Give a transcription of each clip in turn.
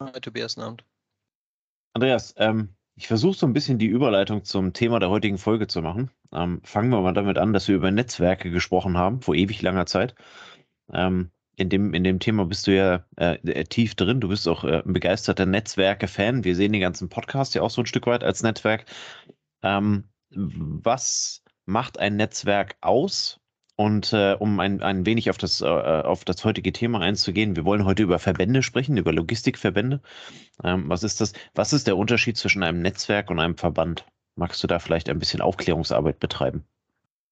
Hi, Tobias Abend. Andreas, ähm, ich versuche so ein bisschen die Überleitung zum Thema der heutigen Folge zu machen. Ähm, fangen wir mal damit an, dass wir über Netzwerke gesprochen haben, vor ewig langer Zeit. Ähm, in, dem, in dem Thema bist du ja äh, äh tief drin. Du bist auch äh, ein begeisterter Netzwerke-Fan. Wir sehen den ganzen Podcast ja auch so ein Stück weit als Netzwerk. Ähm, was macht ein Netzwerk aus und äh, um ein, ein wenig auf das, äh, auf das heutige Thema einzugehen, wir wollen heute über Verbände sprechen, über Logistikverbände. Ähm, was ist das? Was ist der Unterschied zwischen einem Netzwerk und einem Verband? Magst du da vielleicht ein bisschen Aufklärungsarbeit betreiben?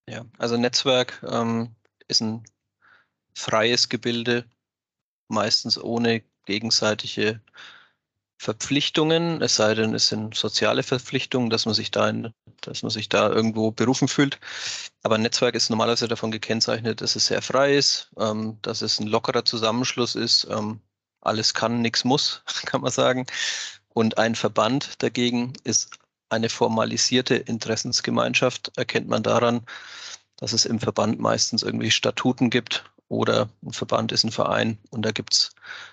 Ja, also Netzwerk ähm, ist ein freies Gebilde, meistens ohne gegenseitige Verpflichtungen, es sei denn, es sind soziale Verpflichtungen, dass man sich da, in, dass man sich da irgendwo berufen fühlt. Aber ein Netzwerk ist normalerweise davon gekennzeichnet, dass es sehr frei ist, ähm, dass es ein lockerer Zusammenschluss ist. Ähm, alles kann, nichts muss, kann man sagen. Und ein Verband dagegen ist eine formalisierte Interessensgemeinschaft, erkennt man daran, dass es im Verband meistens irgendwie Statuten gibt oder ein Verband ist ein Verein und da gibt es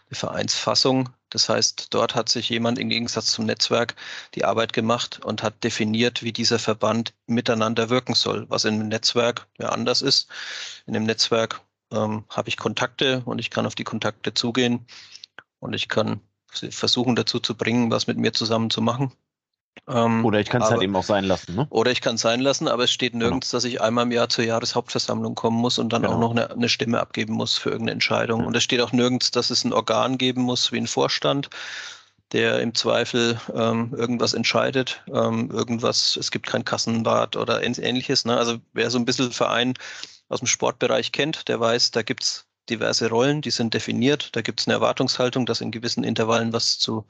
eine Vereinsfassung. Das heißt, dort hat sich jemand im Gegensatz zum Netzwerk die Arbeit gemacht und hat definiert, wie dieser Verband miteinander wirken soll, was einem Netzwerk ja anders ist. In dem Netzwerk ähm, habe ich Kontakte und ich kann auf die Kontakte zugehen und ich kann versuchen dazu zu bringen, was mit mir zusammen zu machen. Ähm, oder ich kann es halt eben auch sein lassen. Ne? Oder ich kann es sein lassen, aber es steht genau. nirgends, genau. dass ich einmal im Jahr zur Jahreshauptversammlung kommen muss und dann genau. auch noch eine, eine, Stimme abgeben muss für irgendeine Entscheidung. Ja. Und es steht auch nirgends, dass es ein Organ geben muss wie ein Vorstand, der im Zweifel ähm, irgendwas entscheidet, ähm, irgendwas, es gibt kein Kassenbad oder ähnliches. Ne? Also wer so ein bisschen Verein aus dem Sportbereich kennt, der weiß, da gibt es diverse Rollen, die sind definiert, da gibt es eine Erwartungshaltung, dass in gewissen Intervallen was zu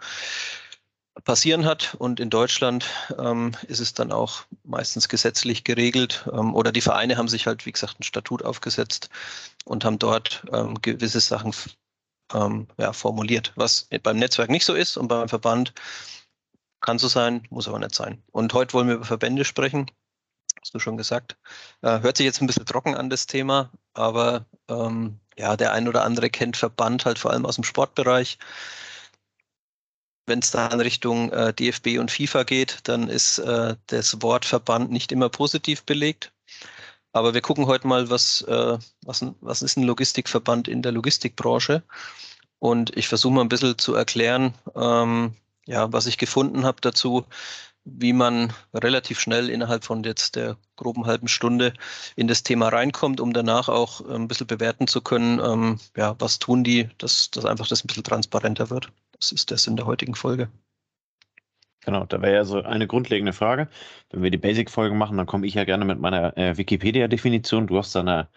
passieren hat. Und in Deutschland ähm, ist es dann auch meistens gesetzlich geregelt. Ähm, oder die Vereine haben sich halt, wie gesagt, ein Statut aufgesetzt und haben dort ähm, gewisse Sachen ähm, ja, formuliert, was beim Netzwerk nicht so ist und beim Verband kann so sein, muss aber nicht sein. Und heute wollen wir über Verbände sprechen. Hast du schon gesagt. Äh, hört sich jetzt ein bisschen trocken an, das Thema, aber ähm, ja, der ein oder andere kennt Verband halt vor allem aus dem Sportbereich wenn es da in Richtung äh, DFB und FIFA geht, dann ist äh, das Wort Verband nicht immer positiv belegt. Aber wir gucken heute mal, was, äh, was, was ist ein Logistikverband in der Logistikbranche. Und ich versuche mal ein bisschen zu erklären, ähm, ja, was ich gefunden habe dazu, wie man relativ schnell innerhalb von jetzt der groben halben Stunde in das Thema reinkommt, um danach auch ein bisschen bewerten zu können, ähm, ja, was tun die, dass, dass einfach das ein bisschen transparenter wird. Das ist das in der heutigen Folge. Genau, da wäre ja so eine grundlegende Frage. Wenn wir die Basic-Folge machen, dann komme ich ja gerne mit meiner äh, Wikipedia-Definition. Du hast da eine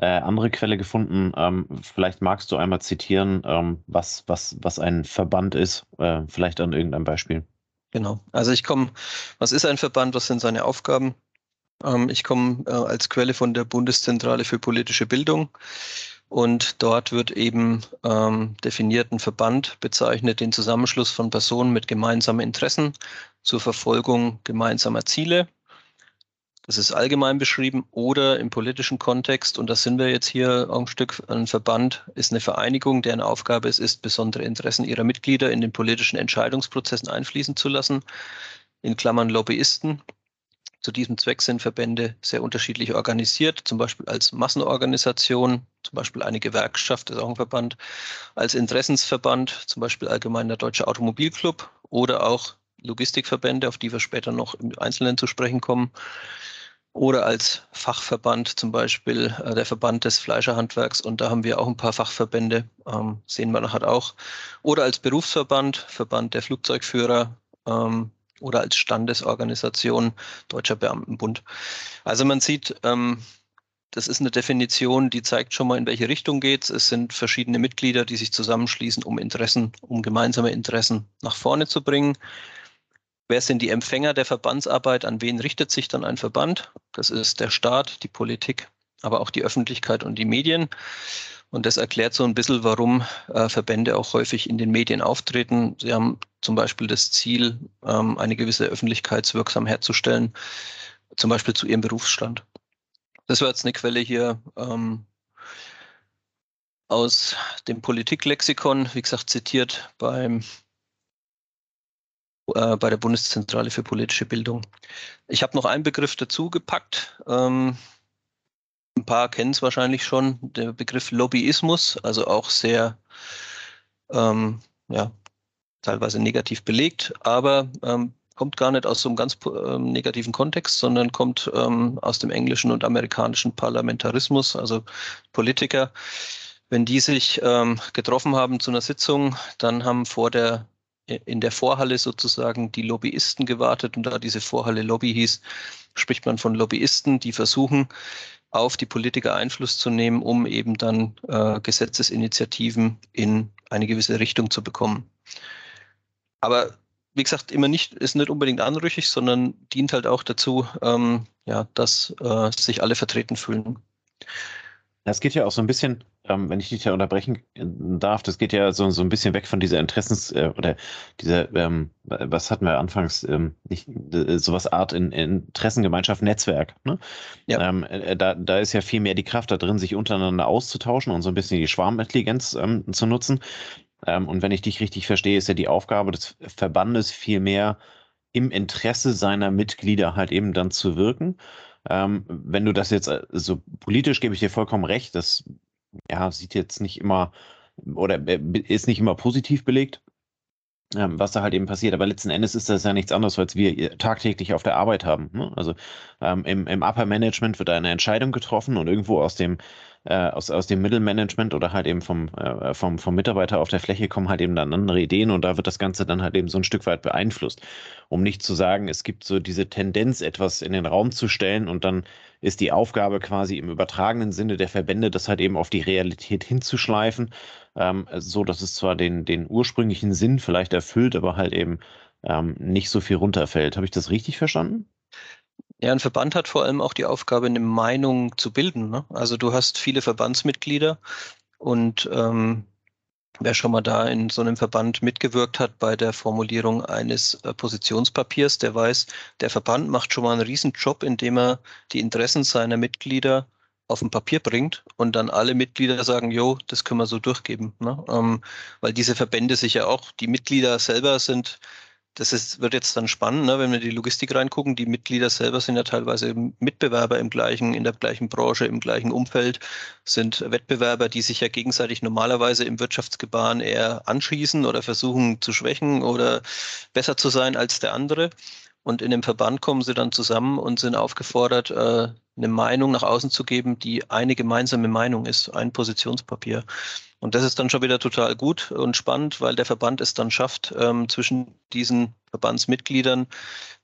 äh, andere Quelle gefunden. Ähm, vielleicht magst du einmal zitieren, ähm, was, was, was ein Verband ist, äh, vielleicht an irgendeinem Beispiel. Genau. Also ich komme, was ist ein Verband, was sind seine Aufgaben? Ähm, ich komme äh, als Quelle von der Bundeszentrale für politische Bildung. Und dort wird eben ähm, definiert ein Verband bezeichnet, den Zusammenschluss von Personen mit gemeinsamen Interessen zur Verfolgung gemeinsamer Ziele. Das ist allgemein beschrieben oder im politischen Kontext, und das sind wir jetzt hier ein Stück, ein Verband ist eine Vereinigung, deren Aufgabe es ist, besondere Interessen ihrer Mitglieder in den politischen Entscheidungsprozessen einfließen zu lassen. In Klammern Lobbyisten zu diesem Zweck sind Verbände sehr unterschiedlich organisiert, zum Beispiel als Massenorganisation, zum Beispiel eine Gewerkschaft ist auch ein Verband, als Interessensverband, zum Beispiel Allgemeiner Deutscher Automobilclub oder auch Logistikverbände, auf die wir später noch im Einzelnen zu sprechen kommen, oder als Fachverband, zum Beispiel äh, der Verband des Fleischerhandwerks. Und da haben wir auch ein paar Fachverbände, ähm, sehen wir nachher auch. Oder als Berufsverband, Verband der Flugzeugführer ähm, oder als Standesorganisation Deutscher Beamtenbund. Also man sieht, ähm, das ist eine Definition, die zeigt schon mal, in welche Richtung geht es. sind verschiedene Mitglieder, die sich zusammenschließen, um Interessen, um gemeinsame Interessen nach vorne zu bringen. Wer sind die Empfänger der Verbandsarbeit? An wen richtet sich dann ein Verband? Das ist der Staat, die Politik, aber auch die Öffentlichkeit und die Medien. Und das erklärt so ein bisschen, warum äh, Verbände auch häufig in den Medien auftreten. Sie haben zum Beispiel das Ziel, ähm, eine gewisse Öffentlichkeitswirksam herzustellen, zum Beispiel zu ihrem Berufsstand. Das war jetzt eine Quelle hier ähm, aus dem Politiklexikon, wie gesagt, zitiert beim äh, bei der Bundeszentrale für politische Bildung. Ich habe noch einen Begriff dazu gepackt. Ähm, ein paar kennen es wahrscheinlich schon, der Begriff Lobbyismus, also auch sehr, ähm, ja, teilweise negativ belegt, aber ähm, kommt gar nicht aus so einem ganz ähm, negativen Kontext, sondern kommt ähm, aus dem englischen und amerikanischen Parlamentarismus, also Politiker. Wenn die sich ähm, getroffen haben zu einer Sitzung, dann haben vor der in der Vorhalle sozusagen die Lobbyisten gewartet und da diese Vorhalle Lobby hieß, spricht man von Lobbyisten, die versuchen, auf die Politiker Einfluss zu nehmen, um eben dann äh, Gesetzesinitiativen in eine gewisse Richtung zu bekommen. Aber wie gesagt, immer nicht, ist nicht unbedingt anrüchig, sondern dient halt auch dazu, ähm, ja, dass äh, sich alle vertreten fühlen. Das geht ja auch so ein bisschen, ähm, wenn ich dich da unterbrechen äh, darf, das geht ja so, so ein bisschen weg von dieser Interessens- äh, oder dieser, ähm, was hatten wir anfangs, ähm, nicht, äh, sowas Art in, in Interessengemeinschaft, Netzwerk. Ne? Ja. Ähm, äh, da, da ist ja viel mehr die Kraft da drin, sich untereinander auszutauschen und so ein bisschen die Schwarmintelligenz ähm, zu nutzen. Ähm, und wenn ich dich richtig verstehe, ist ja die Aufgabe des Verbandes viel mehr im Interesse seiner Mitglieder halt eben dann zu wirken. Ähm, wenn du das jetzt, so also politisch gebe ich dir vollkommen recht, das ja, sieht jetzt nicht immer oder äh, ist nicht immer positiv belegt, ähm, was da halt eben passiert. Aber letzten Endes ist das ja nichts anderes, als wir tagtäglich auf der Arbeit haben. Ne? Also ähm, im, im Upper Management wird eine Entscheidung getroffen und irgendwo aus dem äh, aus, aus dem Mittelmanagement oder halt eben vom, äh, vom, vom Mitarbeiter auf der Fläche kommen halt eben dann andere Ideen und da wird das Ganze dann halt eben so ein Stück weit beeinflusst. Um nicht zu sagen, es gibt so diese Tendenz, etwas in den Raum zu stellen und dann ist die Aufgabe quasi im übertragenen Sinne der Verbände, das halt eben auf die Realität hinzuschleifen, ähm, so dass es zwar den, den ursprünglichen Sinn vielleicht erfüllt, aber halt eben ähm, nicht so viel runterfällt. Habe ich das richtig verstanden? Ja, ein Verband hat vor allem auch die Aufgabe, eine Meinung zu bilden. Ne? Also du hast viele Verbandsmitglieder und ähm, wer schon mal da in so einem Verband mitgewirkt hat bei der Formulierung eines äh, Positionspapiers, der weiß, der Verband macht schon mal einen Riesenjob, indem er die Interessen seiner Mitglieder auf ein Papier bringt und dann alle Mitglieder sagen, jo, das können wir so durchgeben. Ne? Ähm, weil diese Verbände sich ja auch, die Mitglieder selber sind das ist, wird jetzt dann spannend, ne, wenn wir die Logistik reingucken. Die Mitglieder selber sind ja teilweise Mitbewerber im gleichen, in der gleichen Branche, im gleichen Umfeld, sind Wettbewerber, die sich ja gegenseitig normalerweise im Wirtschaftsgebaren eher anschießen oder versuchen zu schwächen oder besser zu sein als der andere. Und in dem Verband kommen sie dann zusammen und sind aufgefordert, äh, eine Meinung nach außen zu geben, die eine gemeinsame Meinung ist, ein Positionspapier. Und das ist dann schon wieder total gut und spannend, weil der Verband es dann schafft, ähm, zwischen diesen Verbandsmitgliedern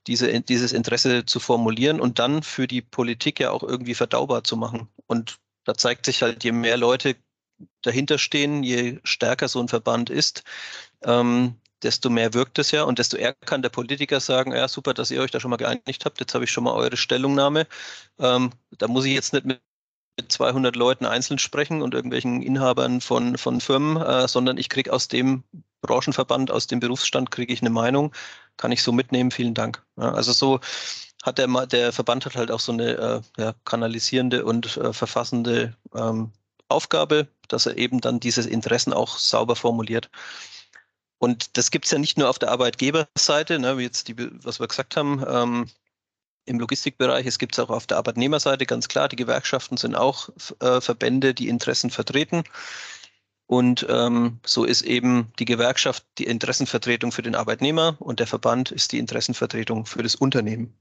diese, dieses Interesse zu formulieren und dann für die Politik ja auch irgendwie verdaubar zu machen. Und da zeigt sich halt, je mehr Leute dahinter stehen, je stärker so ein Verband ist, ähm, desto mehr wirkt es ja und desto eher kann der Politiker sagen, ja super, dass ihr euch da schon mal geeinigt habt, jetzt habe ich schon mal eure Stellungnahme. Ähm, da muss ich jetzt nicht mit 200 Leuten einzeln sprechen und irgendwelchen Inhabern von, von Firmen, äh, sondern ich kriege aus dem Branchenverband, aus dem Berufsstand kriege ich eine Meinung, kann ich so mitnehmen, vielen Dank. Ja, also so hat der, der Verband hat halt auch so eine äh, ja, kanalisierende und äh, verfassende ähm, Aufgabe, dass er eben dann diese Interessen auch sauber formuliert. Und das gibt es ja nicht nur auf der Arbeitgeberseite, ne, wie jetzt die, was wir gesagt haben, ähm, im Logistikbereich, es gibt es auch auf der Arbeitnehmerseite, ganz klar, die Gewerkschaften sind auch äh, Verbände, die Interessen vertreten. Und ähm, so ist eben die Gewerkschaft die Interessenvertretung für den Arbeitnehmer und der Verband ist die Interessenvertretung für das Unternehmen.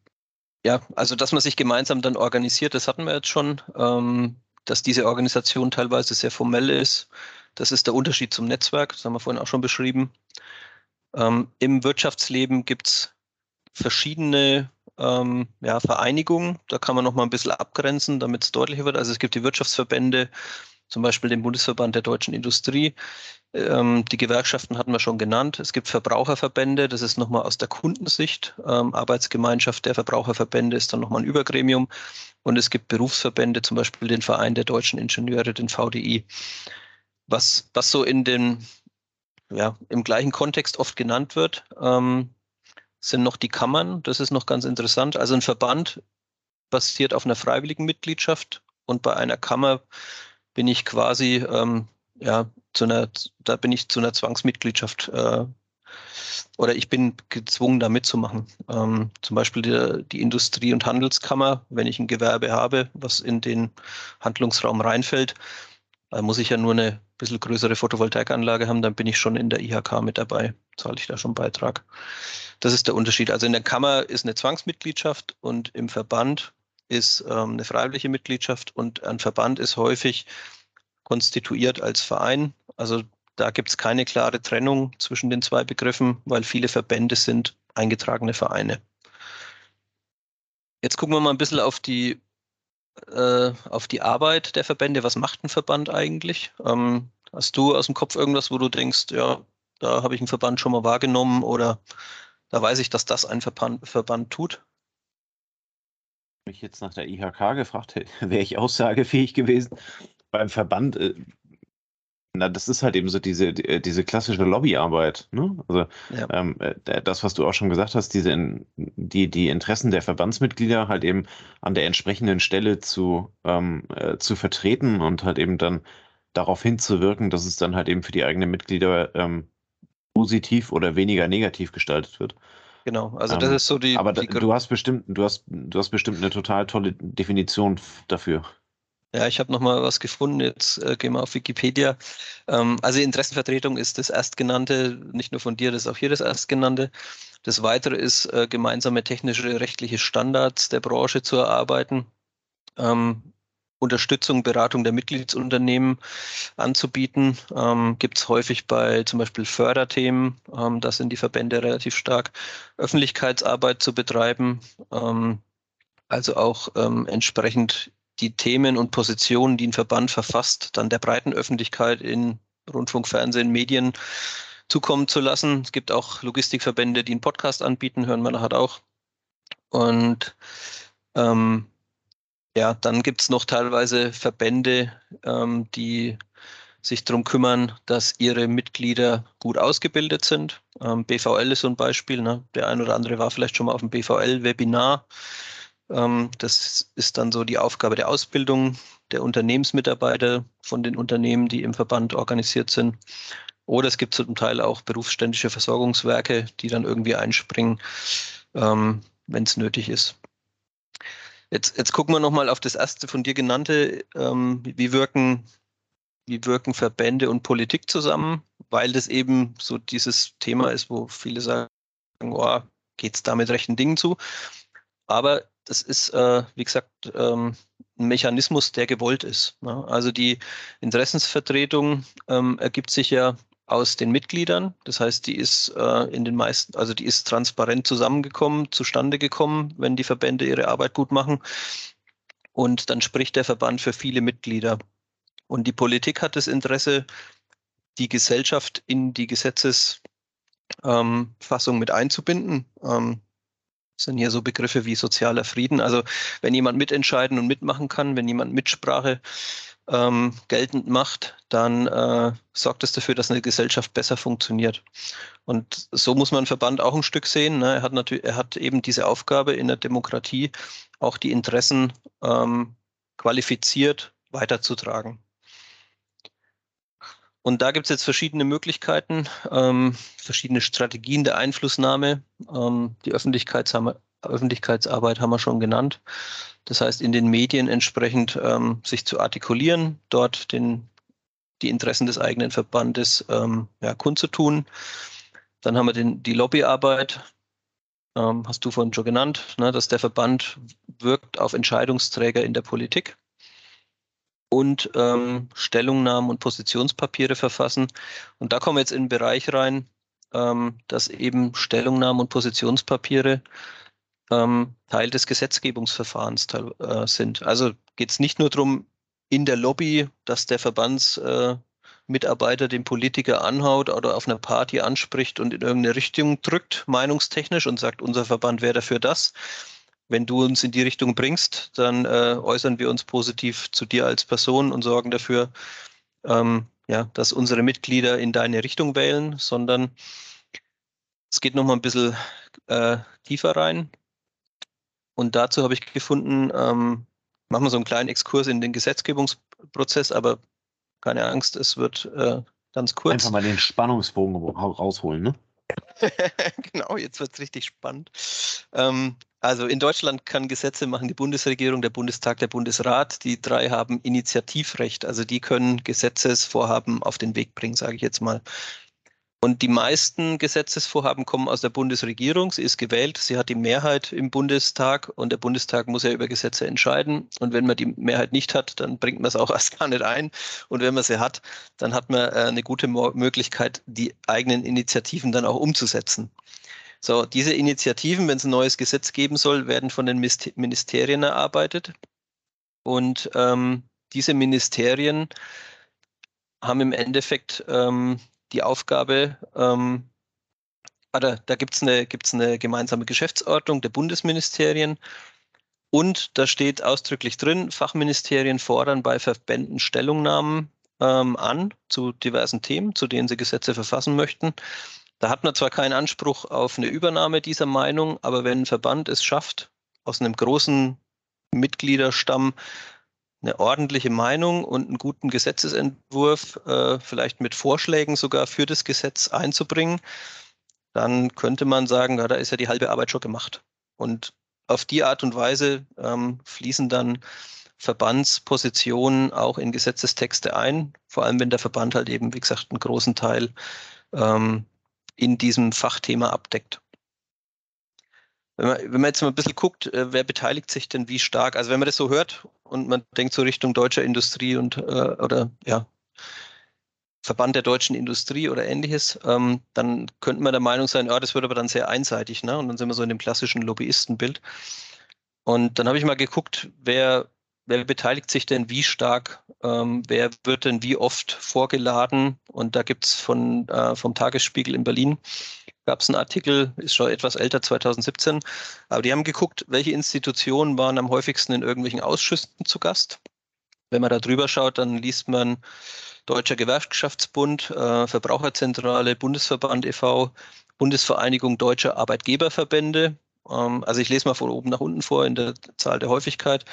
Ja, also dass man sich gemeinsam dann organisiert, das hatten wir jetzt schon. Ähm, dass diese Organisation teilweise sehr formell ist, das ist der Unterschied zum Netzwerk, das haben wir vorhin auch schon beschrieben. Ähm, Im Wirtschaftsleben gibt es verschiedene ähm, ja, Vereinigungen. Da kann man noch mal ein bisschen abgrenzen, damit es deutlicher wird. Also es gibt die Wirtschaftsverbände, zum Beispiel den Bundesverband der deutschen Industrie. Ähm, die Gewerkschaften hatten wir schon genannt. Es gibt Verbraucherverbände, das ist nochmal aus der Kundensicht. Ähm, Arbeitsgemeinschaft der Verbraucherverbände ist dann nochmal ein Übergremium. Und es gibt Berufsverbände, zum Beispiel den Verein der deutschen Ingenieure, den VDI. Was, was so in den, ja, im gleichen Kontext oft genannt wird, ähm, sind noch die Kammern. Das ist noch ganz interessant. Also ein Verband basiert auf einer freiwilligen Mitgliedschaft und bei einer Kammer bin ich quasi, ähm, ja, zu einer, da bin ich zu einer Zwangsmitgliedschaft äh, oder ich bin gezwungen, da mitzumachen. Ähm, zum Beispiel die, die, Industrie- und Handelskammer, wenn ich ein Gewerbe habe, was in den Handlungsraum reinfällt, äh, muss ich ja nur eine bisschen größere Photovoltaikanlage haben, dann bin ich schon in der IHK mit dabei, zahle ich da schon Beitrag. Das ist der Unterschied. Also in der Kammer ist eine Zwangsmitgliedschaft und im Verband ist ähm, eine freiwillige Mitgliedschaft und ein Verband ist häufig konstituiert als Verein. Also da gibt es keine klare Trennung zwischen den zwei Begriffen, weil viele Verbände sind eingetragene Vereine. Jetzt gucken wir mal ein bisschen auf die, äh, auf die Arbeit der Verbände. Was macht ein Verband eigentlich? Ähm, hast du aus dem Kopf irgendwas, wo du denkst, ja, da habe ich einen Verband schon mal wahrgenommen oder da weiß ich, dass das ein Verband, Verband tut? mich jetzt nach der IHK gefragt hätte, wäre ich aussagefähig gewesen. Beim Verband, äh, na, das ist halt eben so diese, die, diese klassische Lobbyarbeit. Ne? Also ja. ähm, äh, das, was du auch schon gesagt hast, diese die, die Interessen der Verbandsmitglieder halt eben an der entsprechenden Stelle zu, ähm, äh, zu vertreten und halt eben dann darauf hinzuwirken, dass es dann halt eben für die eigenen Mitglieder ähm, positiv oder weniger negativ gestaltet wird. Genau, also das ähm, ist so die. Aber die du hast bestimmt, du hast, du hast bestimmt eine total tolle Definition dafür. Ja, ich habe nochmal was gefunden. Jetzt äh, gehen wir auf Wikipedia. Ähm, also Interessenvertretung ist das Erstgenannte, nicht nur von dir, das ist auch hier das Erstgenannte. Das Weitere ist, äh, gemeinsame technische, rechtliche Standards der Branche zu erarbeiten. Ähm, Unterstützung, Beratung der Mitgliedsunternehmen anzubieten. Ähm, Gibt es häufig bei zum Beispiel Förderthemen, ähm, da sind die Verbände relativ stark, Öffentlichkeitsarbeit zu betreiben, ähm, also auch ähm, entsprechend die Themen und Positionen, die ein Verband verfasst, dann der breiten Öffentlichkeit in Rundfunk, Fernsehen, Medien zukommen zu lassen. Es gibt auch Logistikverbände, die einen Podcast anbieten, hören wir nachher auch. Und ähm, ja, dann gibt es noch teilweise Verbände, ähm, die sich darum kümmern, dass ihre Mitglieder gut ausgebildet sind. Ähm, BVL ist so ein Beispiel. Ne? Der ein oder andere war vielleicht schon mal auf dem BVL-Webinar. Ähm, das ist dann so die Aufgabe der Ausbildung der Unternehmensmitarbeiter von den Unternehmen, die im Verband organisiert sind. Oder es gibt zum Teil auch berufsständische Versorgungswerke, die dann irgendwie einspringen, ähm, wenn es nötig ist. Jetzt, jetzt gucken wir nochmal auf das erste von dir genannte. Ähm, wie, wirken, wie wirken Verbände und Politik zusammen? Weil das eben so dieses Thema ist, wo viele sagen, oh, geht es da mit rechten Dingen zu? Aber das ist, äh, wie gesagt, ähm, ein Mechanismus, der gewollt ist. Ne? Also die Interessensvertretung ähm, ergibt sich ja aus den Mitgliedern. Das heißt, die ist äh, in den meisten, also die ist transparent zusammengekommen, zustande gekommen, wenn die Verbände ihre Arbeit gut machen. Und dann spricht der Verband für viele Mitglieder. Und die Politik hat das Interesse, die Gesellschaft in die Gesetzesfassung ähm, mit einzubinden. Ähm, sind hier so Begriffe wie sozialer Frieden. Also wenn jemand mitentscheiden und mitmachen kann, wenn jemand Mitsprache ähm, geltend macht, dann äh, sorgt es dafür, dass eine Gesellschaft besser funktioniert. Und so muss man Verband auch ein Stück sehen. Ne? Er hat natürlich, er hat eben diese Aufgabe in der Demokratie, auch die Interessen ähm, qualifiziert weiterzutragen. Und da gibt es jetzt verschiedene Möglichkeiten, ähm, verschiedene Strategien der Einflussnahme. Ähm, die Öffentlichkeitsarbeit haben wir schon genannt. Das heißt, in den Medien entsprechend ähm, sich zu artikulieren, dort den die Interessen des eigenen Verbandes ähm, ja, kundzutun. Dann haben wir den, die Lobbyarbeit, ähm, hast du vorhin schon genannt, ne, dass der Verband wirkt auf Entscheidungsträger in der Politik und ähm, Stellungnahmen und Positionspapiere verfassen. Und da kommen wir jetzt in den Bereich rein, ähm, dass eben Stellungnahmen und Positionspapiere ähm, Teil des Gesetzgebungsverfahrens äh, sind. Also geht es nicht nur darum, in der Lobby, dass der Verbandsmitarbeiter äh, den Politiker anhaut oder auf einer Party anspricht und in irgendeine Richtung drückt, meinungstechnisch und sagt, unser Verband wäre dafür das. Wenn du uns in die Richtung bringst, dann äh, äußern wir uns positiv zu dir als Person und sorgen dafür, ähm, ja, dass unsere Mitglieder in deine Richtung wählen, sondern es geht nochmal ein bisschen äh, tiefer rein. Und dazu habe ich gefunden, ähm, machen wir so einen kleinen Exkurs in den Gesetzgebungsprozess, aber keine Angst, es wird äh, ganz kurz. Einfach mal den Spannungsbogen rausholen, ne? genau, jetzt wird es richtig spannend. Ähm, also in Deutschland kann Gesetze machen die Bundesregierung, der Bundestag, der Bundesrat. Die drei haben Initiativrecht, also die können Gesetzesvorhaben auf den Weg bringen, sage ich jetzt mal. Und die meisten Gesetzesvorhaben kommen aus der Bundesregierung. Sie ist gewählt, sie hat die Mehrheit im Bundestag und der Bundestag muss ja über Gesetze entscheiden. Und wenn man die Mehrheit nicht hat, dann bringt man es auch erst gar nicht ein. Und wenn man sie hat, dann hat man äh, eine gute Möglichkeit, die eigenen Initiativen dann auch umzusetzen. So, diese Initiativen, wenn es ein neues Gesetz geben soll, werden von den Ministerien erarbeitet. Und ähm, diese Ministerien haben im Endeffekt ähm, die Aufgabe, ähm, oder da gibt es eine, gibt's eine gemeinsame Geschäftsordnung der Bundesministerien und da steht ausdrücklich drin, Fachministerien fordern bei Verbänden Stellungnahmen ähm, an zu diversen Themen, zu denen sie Gesetze verfassen möchten. Da hat man zwar keinen Anspruch auf eine Übernahme dieser Meinung, aber wenn ein Verband es schafft, aus einem großen Mitgliederstamm eine ordentliche Meinung und einen guten Gesetzesentwurf, äh, vielleicht mit Vorschlägen sogar für das Gesetz einzubringen, dann könnte man sagen, ja, da ist ja die halbe Arbeit schon gemacht. Und auf die Art und Weise ähm, fließen dann Verbandspositionen auch in Gesetzestexte ein, vor allem wenn der Verband halt eben, wie gesagt, einen großen Teil ähm, in diesem Fachthema abdeckt. Wenn man, wenn man jetzt mal ein bisschen guckt, äh, wer beteiligt sich denn wie stark? Also wenn man das so hört und man denkt so Richtung deutscher Industrie und äh, oder ja, Verband der deutschen Industrie oder ähnliches, ähm, dann könnte man der Meinung sein, ja, das wird aber dann sehr einseitig, ne? Und dann sind wir so in dem klassischen Lobbyistenbild. Und dann habe ich mal geguckt, wer, wer beteiligt sich denn wie stark, ähm, wer wird denn wie oft vorgeladen? Und da gibt es äh, vom Tagesspiegel in Berlin gab es einen Artikel, ist schon etwas älter, 2017, aber die haben geguckt, welche Institutionen waren am häufigsten in irgendwelchen Ausschüssen zu Gast. Wenn man da drüber schaut, dann liest man Deutscher Gewerkschaftsbund, äh, Verbraucherzentrale, Bundesverband e.V., Bundesvereinigung Deutscher Arbeitgeberverbände. Ähm, also ich lese mal von oben nach unten vor in der Zahl der Häufigkeit.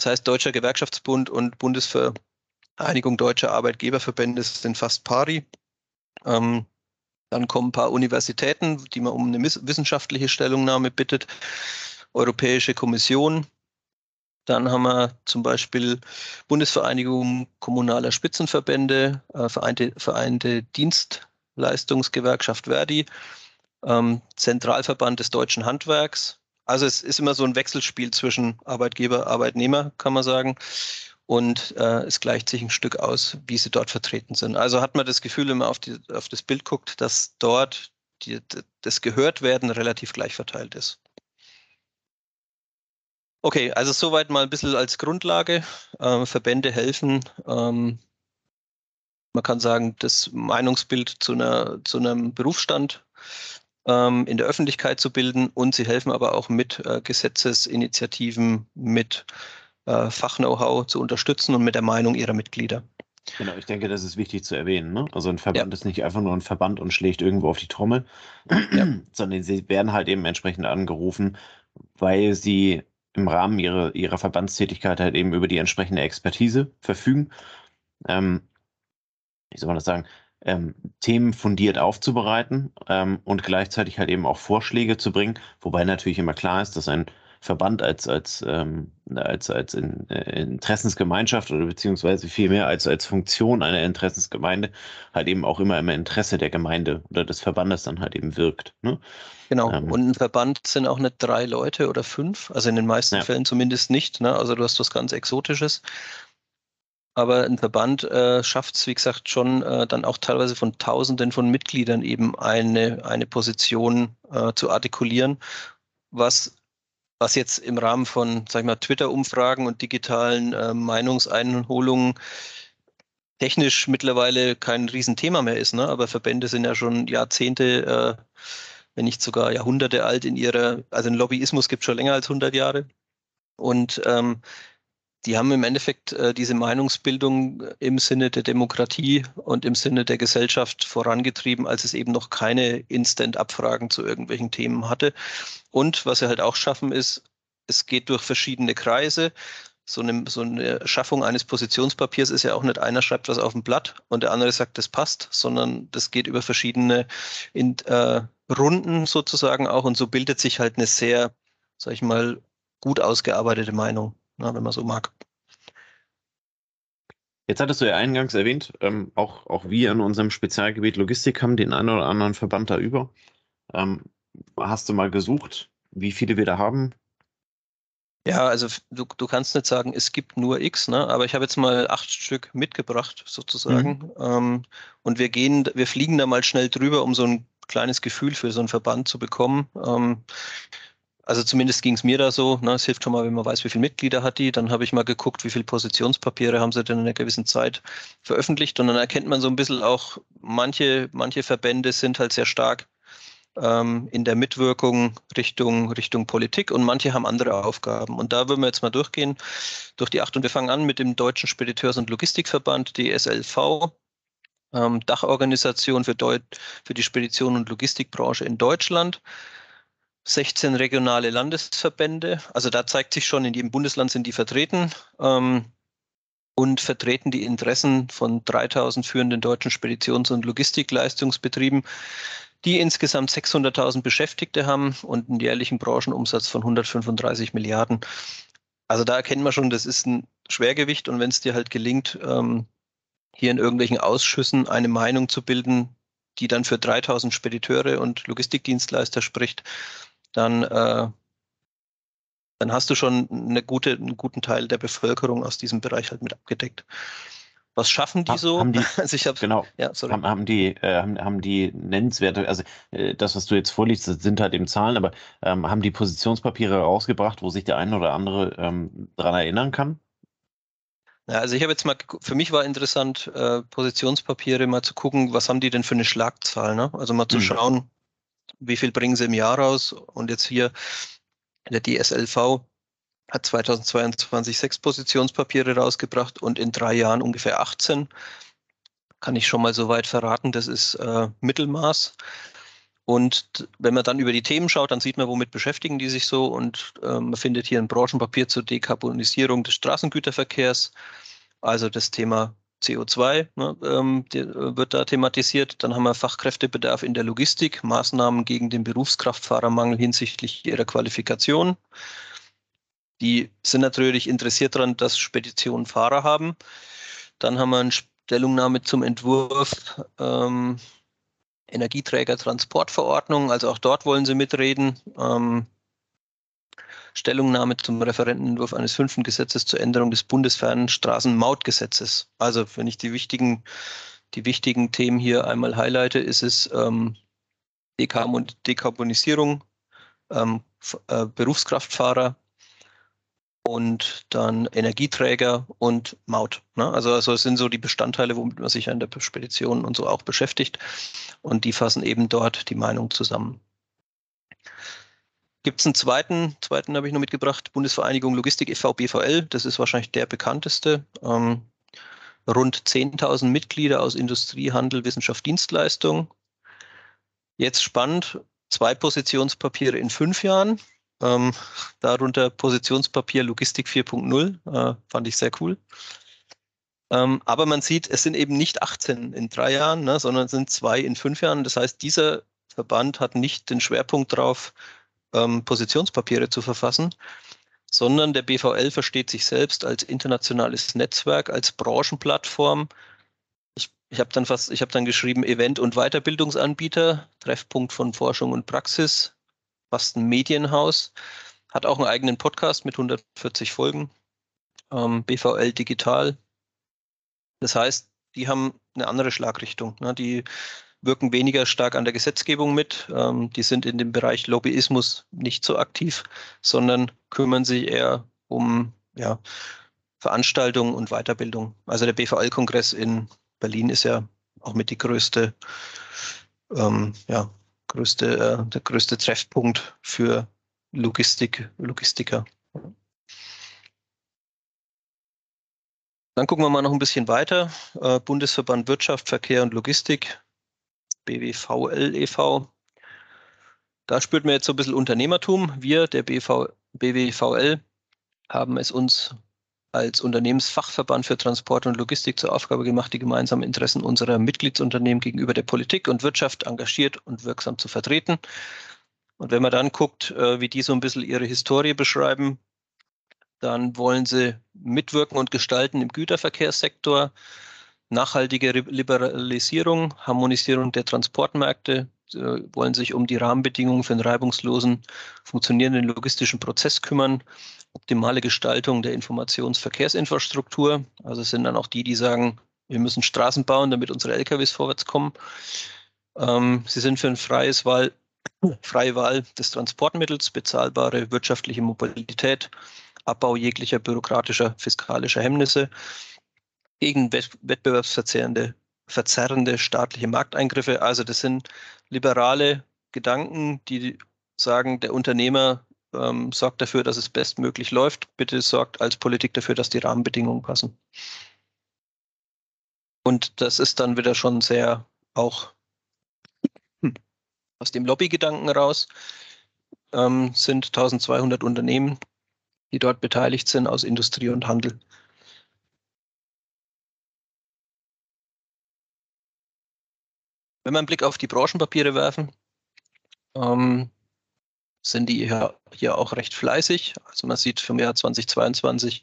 Das heißt, Deutscher Gewerkschaftsbund und Bundesvereinigung Deutscher Arbeitgeberverbände sind fast pari. Ähm, dann kommen ein paar Universitäten, die man um eine wissenschaftliche Stellungnahme bittet. Europäische Kommission. Dann haben wir zum Beispiel Bundesvereinigung kommunaler Spitzenverbände, äh, Vereinte, Vereinte Dienstleistungsgewerkschaft Verdi, ähm, Zentralverband des deutschen Handwerks. Also es ist immer so ein Wechselspiel zwischen Arbeitgeber, Arbeitnehmer, kann man sagen und äh, es gleicht sich ein Stück aus, wie sie dort vertreten sind. Also hat man das Gefühl, wenn man auf, die, auf das Bild guckt, dass dort die, das Gehörtwerden relativ gleich verteilt ist. Okay, also soweit mal ein bisschen als Grundlage. Ähm, Verbände helfen. Ähm, man kann sagen, das Meinungsbild zu, einer, zu einem Berufsstand ähm, in der Öffentlichkeit zu bilden und sie helfen aber auch mit äh, Gesetzesinitiativen, mit äh, Fach-Know-how zu unterstützen und mit der Meinung ihrer Mitglieder. Genau, ich denke, das ist wichtig zu erwähnen. Ne? Also ein Verband ja. ist nicht einfach nur ein Verband und schlägt irgendwo auf die Trommel, ja. sondern sie werden halt eben entsprechend angerufen, weil sie im Rahmen ihrer, ihrer Verbandstätigkeit halt eben über die entsprechende Expertise verfügen. Ähm, wie soll man das sagen? Ähm, Themen fundiert aufzubereiten ähm, und gleichzeitig halt eben auch Vorschläge zu bringen, wobei natürlich immer klar ist, dass ein Verband als, als, ähm, als, als in, äh, Interessensgemeinschaft oder beziehungsweise vielmehr als, als Funktion einer Interessensgemeinde halt eben auch immer im Interesse der Gemeinde oder des Verbandes dann halt eben wirkt. Ne? Genau, ähm, und ein Verband sind auch nicht drei Leute oder fünf, also in den meisten ja. Fällen zumindest nicht. Ne? Also du hast was ganz Exotisches. Aber ein Verband äh, schafft es, wie gesagt, schon äh, dann auch teilweise von Tausenden von Mitgliedern eben eine, eine Position äh, zu artikulieren, was, was jetzt im Rahmen von, sag ich mal, Twitter-Umfragen und digitalen äh, Meinungseinholungen technisch mittlerweile kein Riesenthema mehr ist. Ne? Aber Verbände sind ja schon Jahrzehnte, äh, wenn nicht sogar Jahrhunderte alt in ihrer, also ein Lobbyismus gibt schon länger als 100 Jahre. Und ähm, die haben im Endeffekt äh, diese Meinungsbildung im Sinne der Demokratie und im Sinne der Gesellschaft vorangetrieben, als es eben noch keine Instant-Abfragen zu irgendwelchen Themen hatte. Und was sie halt auch schaffen, ist, es geht durch verschiedene Kreise. So eine, so eine Schaffung eines Positionspapiers ist ja auch nicht einer schreibt was auf dem Blatt und der andere sagt, das passt, sondern das geht über verschiedene in, äh, Runden sozusagen auch und so bildet sich halt eine sehr, sag ich mal, gut ausgearbeitete Meinung na, wenn man so mag. Jetzt hattest du ja eingangs erwähnt, ähm, auch, auch wir in unserem Spezialgebiet Logistik haben den einen oder anderen Verband da über. Ähm, hast du mal gesucht, wie viele wir da haben? Ja, also du, du kannst nicht sagen, es gibt nur X, ne? aber ich habe jetzt mal acht Stück mitgebracht, sozusagen. Mhm. Ähm, und wir gehen, wir fliegen da mal schnell drüber, um so ein kleines Gefühl für so einen Verband zu bekommen. Ähm, also zumindest ging es mir da so. Ne? Es hilft schon mal, wenn man weiß, wie viele Mitglieder hat die. Dann habe ich mal geguckt, wie viele Positionspapiere haben sie denn in einer gewissen Zeit veröffentlicht. Und dann erkennt man so ein bisschen auch, manche, manche Verbände sind halt sehr stark ähm, in der Mitwirkung Richtung, Richtung Politik und manche haben andere Aufgaben. Und da würden wir jetzt mal durchgehen durch die acht. Und wir fangen an mit dem Deutschen Spediteurs- und Logistikverband, DSLV. Ähm, Dachorganisation für, Deut für die Spedition- und Logistikbranche in Deutschland. 16 regionale Landesverbände. Also da zeigt sich schon, in jedem Bundesland sind die vertreten ähm, und vertreten die Interessen von 3000 führenden deutschen Speditions- und Logistikleistungsbetrieben, die insgesamt 600.000 Beschäftigte haben und einen jährlichen Branchenumsatz von 135 Milliarden. Also da erkennt man schon, das ist ein Schwergewicht und wenn es dir halt gelingt, ähm, hier in irgendwelchen Ausschüssen eine Meinung zu bilden, die dann für 3000 Spediteure und Logistikdienstleister spricht, dann, äh, dann hast du schon eine gute, einen guten Teil der Bevölkerung aus diesem Bereich halt mit abgedeckt. Was schaffen die so? Haben die, also ich hab, genau, ja, sorry. Haben, haben die, äh, haben, haben die nennenswerte, also äh, das, was du jetzt vorliest, sind halt eben Zahlen, aber ähm, haben die Positionspapiere rausgebracht, wo sich der eine oder andere ähm, daran erinnern kann? Ja, also ich habe jetzt mal, für mich war interessant, äh, Positionspapiere mal zu gucken, was haben die denn für eine Schlagzahl, ne? Also mal zu mhm. schauen, wie viel bringen sie im Jahr raus? Und jetzt hier der DSLV hat 2022 sechs Positionspapiere rausgebracht und in drei Jahren ungefähr 18. Kann ich schon mal so weit verraten, das ist äh, Mittelmaß. Und wenn man dann über die Themen schaut, dann sieht man, womit beschäftigen die sich so. Und äh, man findet hier ein Branchenpapier zur Dekarbonisierung des Straßengüterverkehrs, also das Thema CO2 ne, ähm, die, äh, wird da thematisiert. Dann haben wir Fachkräftebedarf in der Logistik, Maßnahmen gegen den Berufskraftfahrermangel hinsichtlich ihrer Qualifikation. Die sind natürlich interessiert daran, dass Speditionen Fahrer haben. Dann haben wir eine Stellungnahme zum Entwurf ähm, Energieträgertransportverordnung. Also auch dort wollen sie mitreden. Ähm, Stellungnahme zum Referentenentwurf eines fünften Gesetzes zur Änderung des Bundesfernstraßenmautgesetzes. Also wenn ich die wichtigen, die wichtigen Themen hier einmal highlighte, ist es ähm, Dekarbonisierung, ähm, äh, Berufskraftfahrer und dann Energieträger und Maut. Ne? Also, also es sind so die Bestandteile, womit man sich an der Spedition und so auch beschäftigt. Und die fassen eben dort die Meinung zusammen. Gibt es einen zweiten, zweiten habe ich noch mitgebracht, Bundesvereinigung Logistik e.V. BVL, das ist wahrscheinlich der bekannteste. Ähm, rund 10.000 Mitglieder aus Industrie, Handel, Wissenschaft, Dienstleistung. Jetzt spannend, zwei Positionspapiere in fünf Jahren. Ähm, darunter Positionspapier Logistik 4.0, äh, fand ich sehr cool. Ähm, aber man sieht, es sind eben nicht 18 in drei Jahren, ne, sondern es sind zwei in fünf Jahren. Das heißt, dieser Verband hat nicht den Schwerpunkt drauf, ähm, Positionspapiere zu verfassen, sondern der BVL versteht sich selbst als internationales Netzwerk, als Branchenplattform. Ich, ich habe dann fast, ich habe dann geschrieben Event- und Weiterbildungsanbieter, Treffpunkt von Forschung und Praxis, fast ein Medienhaus, hat auch einen eigenen Podcast mit 140 Folgen, ähm, BVL Digital. Das heißt, die haben eine andere Schlagrichtung. Ne? Die wirken weniger stark an der Gesetzgebung mit. Ähm, die sind in dem Bereich Lobbyismus nicht so aktiv, sondern kümmern sich eher um ja, Veranstaltungen und Weiterbildung. Also der BVL-Kongress in Berlin ist ja auch mit die größte, ähm, ja, größte, äh, der größte Treffpunkt für Logistik, Logistiker. Dann gucken wir mal noch ein bisschen weiter. Äh, Bundesverband Wirtschaft, Verkehr und Logistik BWVL e.V. Da spürt man jetzt so ein bisschen Unternehmertum. Wir, der BV, BWVL, haben es uns als Unternehmensfachverband für Transport und Logistik zur Aufgabe gemacht, die gemeinsamen Interessen unserer Mitgliedsunternehmen gegenüber der Politik und Wirtschaft engagiert und wirksam zu vertreten. Und wenn man dann guckt, äh, wie die so ein bisschen ihre Historie beschreiben, dann wollen sie mitwirken und gestalten im Güterverkehrssektor, nachhaltige Liberalisierung, Harmonisierung der Transportmärkte, äh, wollen sich um die Rahmenbedingungen für einen reibungslosen, funktionierenden logistischen Prozess kümmern, optimale Gestaltung der Informationsverkehrsinfrastruktur. Also es sind dann auch die, die sagen, wir müssen Straßen bauen, damit unsere LKWs vorwärts kommen. Ähm, sie sind für ein freies Wahl, freie Wahl des Transportmittels, bezahlbare wirtschaftliche Mobilität, Abbau jeglicher bürokratischer, fiskalischer Hemmnisse gegen wettbewerbsverzerrende verzerrende staatliche Markteingriffe. Also das sind liberale Gedanken, die sagen, der Unternehmer ähm, sorgt dafür, dass es bestmöglich läuft. Bitte sorgt als Politik dafür, dass die Rahmenbedingungen passen. Und das ist dann wieder schon sehr auch hm, aus dem Lobbygedanken raus. Ähm, sind 1200 Unternehmen, die dort beteiligt sind aus Industrie und Handel. Wenn wir einen Blick auf die Branchenpapiere werfen, ähm, sind die hier, hier auch recht fleißig. Also man sieht für Jahr 2022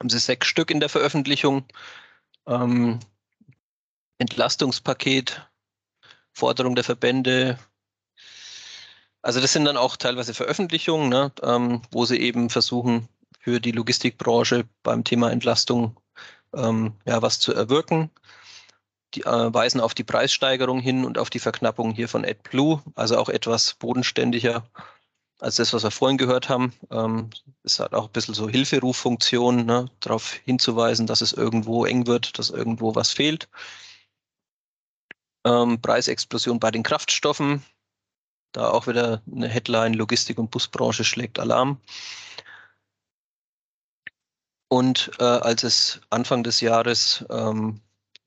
haben sie sechs Stück in der Veröffentlichung. Ähm, Entlastungspaket, Forderung der Verbände. Also das sind dann auch teilweise Veröffentlichungen, ne, ähm, wo sie eben versuchen, für die Logistikbranche beim Thema Entlastung ähm, ja, was zu erwirken die, äh, weisen auf die Preissteigerung hin und auf die Verknappung hier von AdBlue, also auch etwas bodenständiger als das, was wir vorhin gehört haben. Ähm, es hat auch ein bisschen so Hilferuffunktion, ne, darauf hinzuweisen, dass es irgendwo eng wird, dass irgendwo was fehlt. Ähm, Preisexplosion bei den Kraftstoffen. Da auch wieder eine Headline, Logistik- und Busbranche schlägt Alarm. Und äh, als es Anfang des Jahres ähm,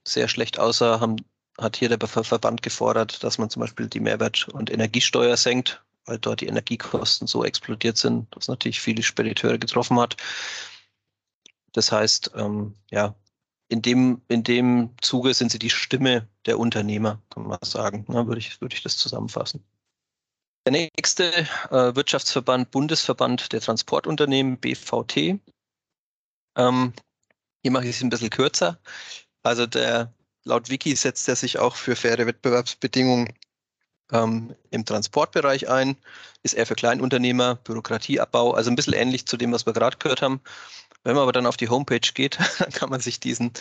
sehr schlecht aussah, haben, hat hier der Verband gefordert, dass man zum Beispiel die Mehrwert- und Energiesteuer senkt, weil dort die Energiekosten so explodiert sind, dass natürlich viele Spediteure getroffen hat. Das heißt, ähm, ja, in dem, in dem Zuge sind sie die Stimme der Unternehmer, kann man sagen. Na, würde, ich, würde ich das zusammenfassen. Der nächste äh, Wirtschaftsverband, Bundesverband der Transportunternehmen, BVT. Ähm, hier mache ich es ein bisschen kürzer. Also der laut Wiki setzt er sich auch für faire Wettbewerbsbedingungen ähm, im Transportbereich ein, ist er für Kleinunternehmer, Bürokratieabbau, also ein bisschen ähnlich zu dem, was wir gerade gehört haben. Wenn man aber dann auf die Homepage geht, dann kann man sich diesen,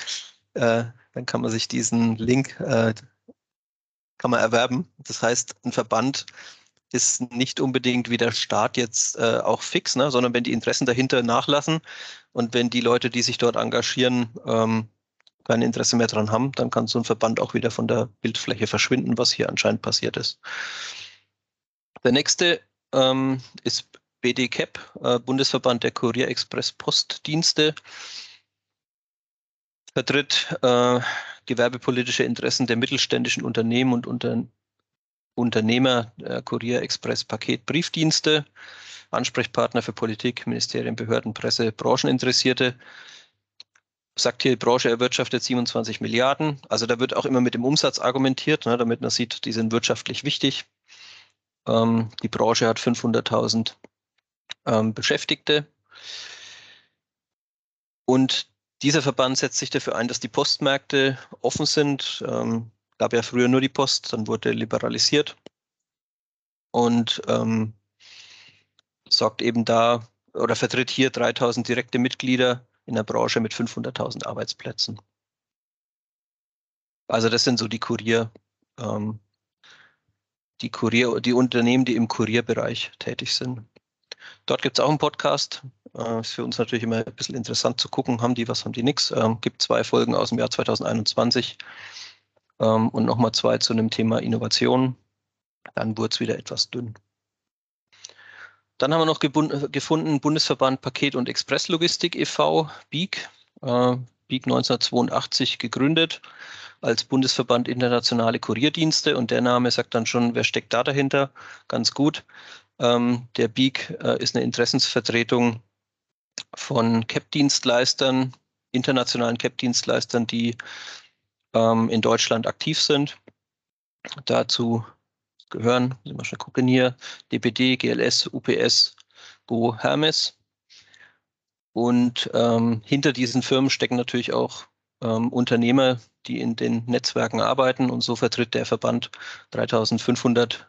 äh, dann kann man sich diesen Link äh, kann man erwerben. Das heißt, ein Verband ist nicht unbedingt wie der Staat jetzt äh, auch fix, ne? sondern wenn die Interessen dahinter nachlassen und wenn die Leute, die sich dort engagieren, ähm, kein Interesse mehr dran haben, dann kann so ein Verband auch wieder von der Bildfläche verschwinden, was hier anscheinend passiert ist. Der nächste ähm, ist BDCAP, äh, Bundesverband der Kurierexpress Postdienste, vertritt äh, gewerbepolitische Interessen der mittelständischen Unternehmen und unter, Unternehmer der Kurierexpress Paketbriefdienste, Ansprechpartner für Politik, Ministerien, Behörden, Presse, Brancheninteressierte sagt hier, die Branche erwirtschaftet 27 Milliarden. Also da wird auch immer mit dem Umsatz argumentiert, ne, damit man sieht, die sind wirtschaftlich wichtig. Ähm, die Branche hat 500.000 ähm, Beschäftigte. Und dieser Verband setzt sich dafür ein, dass die Postmärkte offen sind. Ähm, gab ja früher nur die Post, dann wurde liberalisiert und ähm, sorgt eben da oder vertritt hier 3000 direkte Mitglieder in der Branche mit 500.000 Arbeitsplätzen. Also das sind so die Kurier, ähm, die Kurier, die Unternehmen, die im Kurierbereich tätig sind. Dort gibt es auch einen Podcast. Äh, ist für uns natürlich immer ein bisschen interessant zu gucken, haben die was, haben die nichts. Ähm, gibt zwei Folgen aus dem Jahr 2021 ähm, und nochmal zwei zu einem Thema Innovation. Dann wurde es wieder etwas dünn. Dann haben wir noch gefunden Bundesverband Paket- und Expresslogistik e.V., BIG. Äh, BIG 1982 gegründet als Bundesverband Internationale Kurierdienste und der Name sagt dann schon, wer steckt da dahinter? Ganz gut. Ähm, der BIG äh, ist eine Interessensvertretung von CAP-Dienstleistern, internationalen CAP-Dienstleistern, die ähm, in Deutschland aktiv sind. Dazu gehören, müssen wir schon gucken hier, DPD, GLS, UPS, Go, Hermes. Und ähm, hinter diesen Firmen stecken natürlich auch ähm, Unternehmer, die in den Netzwerken arbeiten. Und so vertritt der Verband 3500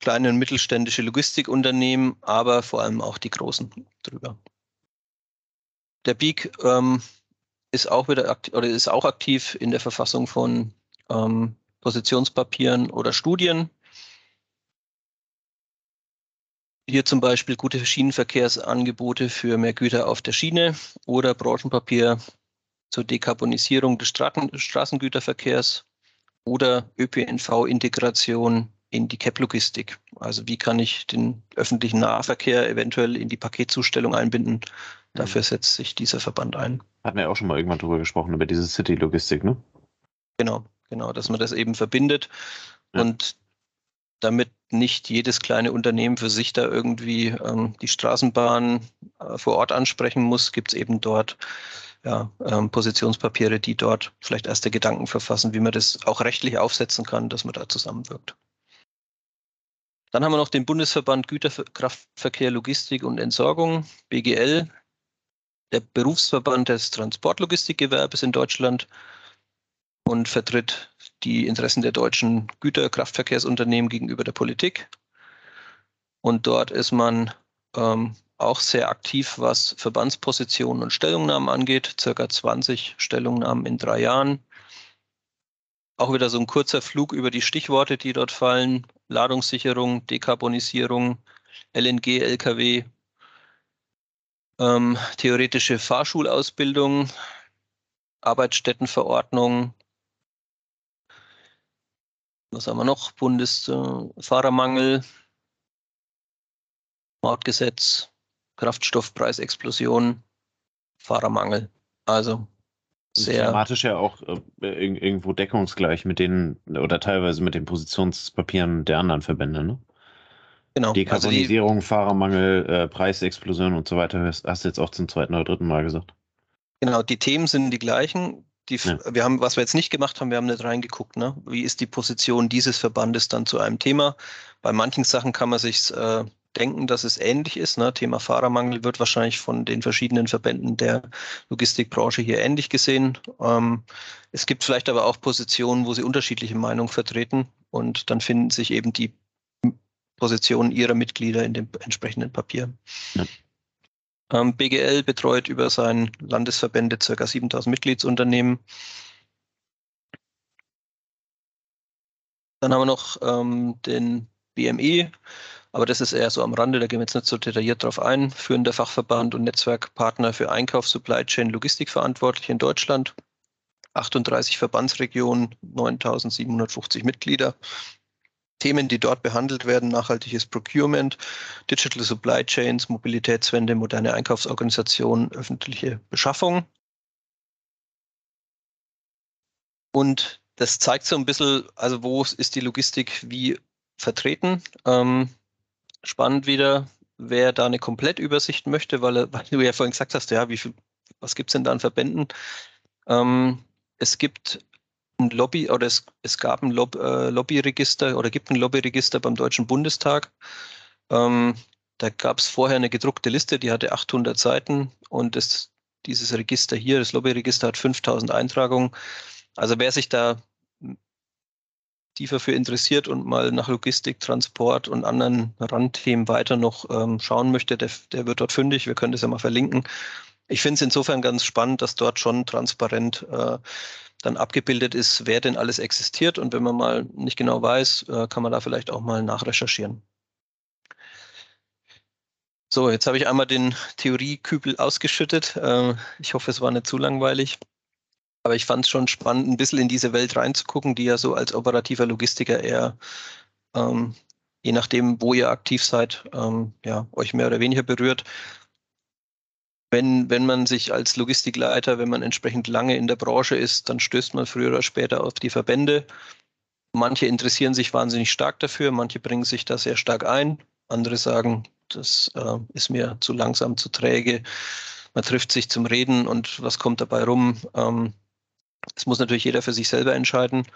kleine und mittelständische Logistikunternehmen, aber vor allem auch die großen drüber. Der BIG ähm, ist auch wieder aktiv, oder ist auch aktiv in der Verfassung von ähm, Positionspapieren oder Studien. Hier zum Beispiel gute Schienenverkehrsangebote für mehr Güter auf der Schiene oder Branchenpapier zur Dekarbonisierung des Straßengüterverkehrs oder ÖPNV-Integration in die CAP-Logistik. Also wie kann ich den öffentlichen Nahverkehr eventuell in die Paketzustellung einbinden? Dafür mhm. setzt sich dieser Verband ein. Hatten wir auch schon mal irgendwann drüber gesprochen, über diese City-Logistik, ne? Genau, genau, dass man das eben verbindet ja. und damit nicht jedes kleine Unternehmen für sich da irgendwie ähm, die Straßenbahn äh, vor Ort ansprechen muss, gibt es eben dort ja, ähm, Positionspapiere, die dort vielleicht erste Gedanken verfassen, wie man das auch rechtlich aufsetzen kann, dass man da zusammenwirkt. Dann haben wir noch den Bundesverband Güterkraftverkehr, Logistik und Entsorgung, BGL, der Berufsverband des Transportlogistikgewerbes in Deutschland und vertritt die Interessen der deutschen Güterkraftverkehrsunternehmen gegenüber der Politik. Und dort ist man ähm, auch sehr aktiv, was Verbandspositionen und Stellungnahmen angeht, circa 20 Stellungnahmen in drei Jahren. Auch wieder so ein kurzer Flug über die Stichworte, die dort fallen. Ladungssicherung, Dekarbonisierung, LNG, LKW, ähm, theoretische Fahrschulausbildung, Arbeitsstättenverordnung. Was haben wir noch? Bundesfahrermangel, Mautgesetz, Kraftstoffpreisexplosion, Fahrermangel. Also sehr. Thematisch ja auch äh, irgendwo deckungsgleich mit den oder teilweise mit den Positionspapieren der anderen Verbände, ne? Genau. Dekarbonisierung, also die, Fahrermangel, äh, Preisexplosion und so weiter, hast du jetzt auch zum zweiten oder dritten Mal gesagt. Genau, die Themen sind die gleichen. Die, ja. Wir haben, was wir jetzt nicht gemacht haben, wir haben nicht reingeguckt, ne? Wie ist die Position dieses Verbandes dann zu einem Thema? Bei manchen Sachen kann man sich äh, denken, dass es ähnlich ist. Ne? Thema Fahrermangel wird wahrscheinlich von den verschiedenen Verbänden der Logistikbranche hier ähnlich gesehen. Ähm, es gibt vielleicht aber auch Positionen, wo sie unterschiedliche Meinungen vertreten und dann finden sich eben die Positionen ihrer Mitglieder in dem entsprechenden Papier. Ja. Ähm, BGL betreut über seinen Landesverbände ca. 7000 Mitgliedsunternehmen. Dann haben wir noch ähm, den BME, aber das ist eher so am Rande, da gehen wir jetzt nicht so detailliert drauf ein. Führender Fachverband und Netzwerkpartner für Einkauf, Supply Chain, Logistik verantwortlich in Deutschland. 38 Verbandsregionen, 9750 Mitglieder. Themen, die dort behandelt werden, nachhaltiges Procurement, Digital Supply Chains, Mobilitätswende, moderne Einkaufsorganisation, öffentliche Beschaffung. Und das zeigt so ein bisschen, also wo ist die Logistik wie vertreten. Ähm, spannend wieder, wer da eine Komplettübersicht möchte, weil, weil du ja vorhin gesagt hast, ja, wie viel, was gibt es denn da an Verbänden? Ähm, es gibt ein Lobby oder es, es gab ein Lob, äh, Lobbyregister oder gibt ein Lobbyregister beim Deutschen Bundestag. Ähm, da gab es vorher eine gedruckte Liste, die hatte 800 Seiten und das, dieses Register hier, das Lobbyregister, hat 5000 Eintragungen. Also wer sich da tiefer für interessiert und mal nach Logistik, Transport und anderen Randthemen weiter noch ähm, schauen möchte, der, der wird dort fündig. Wir können das ja mal verlinken. Ich finde es insofern ganz spannend, dass dort schon transparent äh, dann abgebildet ist, wer denn alles existiert. Und wenn man mal nicht genau weiß, äh, kann man da vielleicht auch mal nachrecherchieren. So, jetzt habe ich einmal den Theoriekübel ausgeschüttet. Äh, ich hoffe, es war nicht zu langweilig. Aber ich fand es schon spannend, ein bisschen in diese Welt reinzugucken, die ja so als operativer Logistiker eher, ähm, je nachdem, wo ihr aktiv seid, ähm, ja, euch mehr oder weniger berührt. Wenn, wenn man sich als Logistikleiter, wenn man entsprechend lange in der Branche ist, dann stößt man früher oder später auf die Verbände. Manche interessieren sich wahnsinnig stark dafür, manche bringen sich da sehr stark ein, andere sagen, das äh, ist mir zu langsam, zu träge. Man trifft sich zum Reden und was kommt dabei rum? Ähm, das muss natürlich jeder für sich selber entscheiden.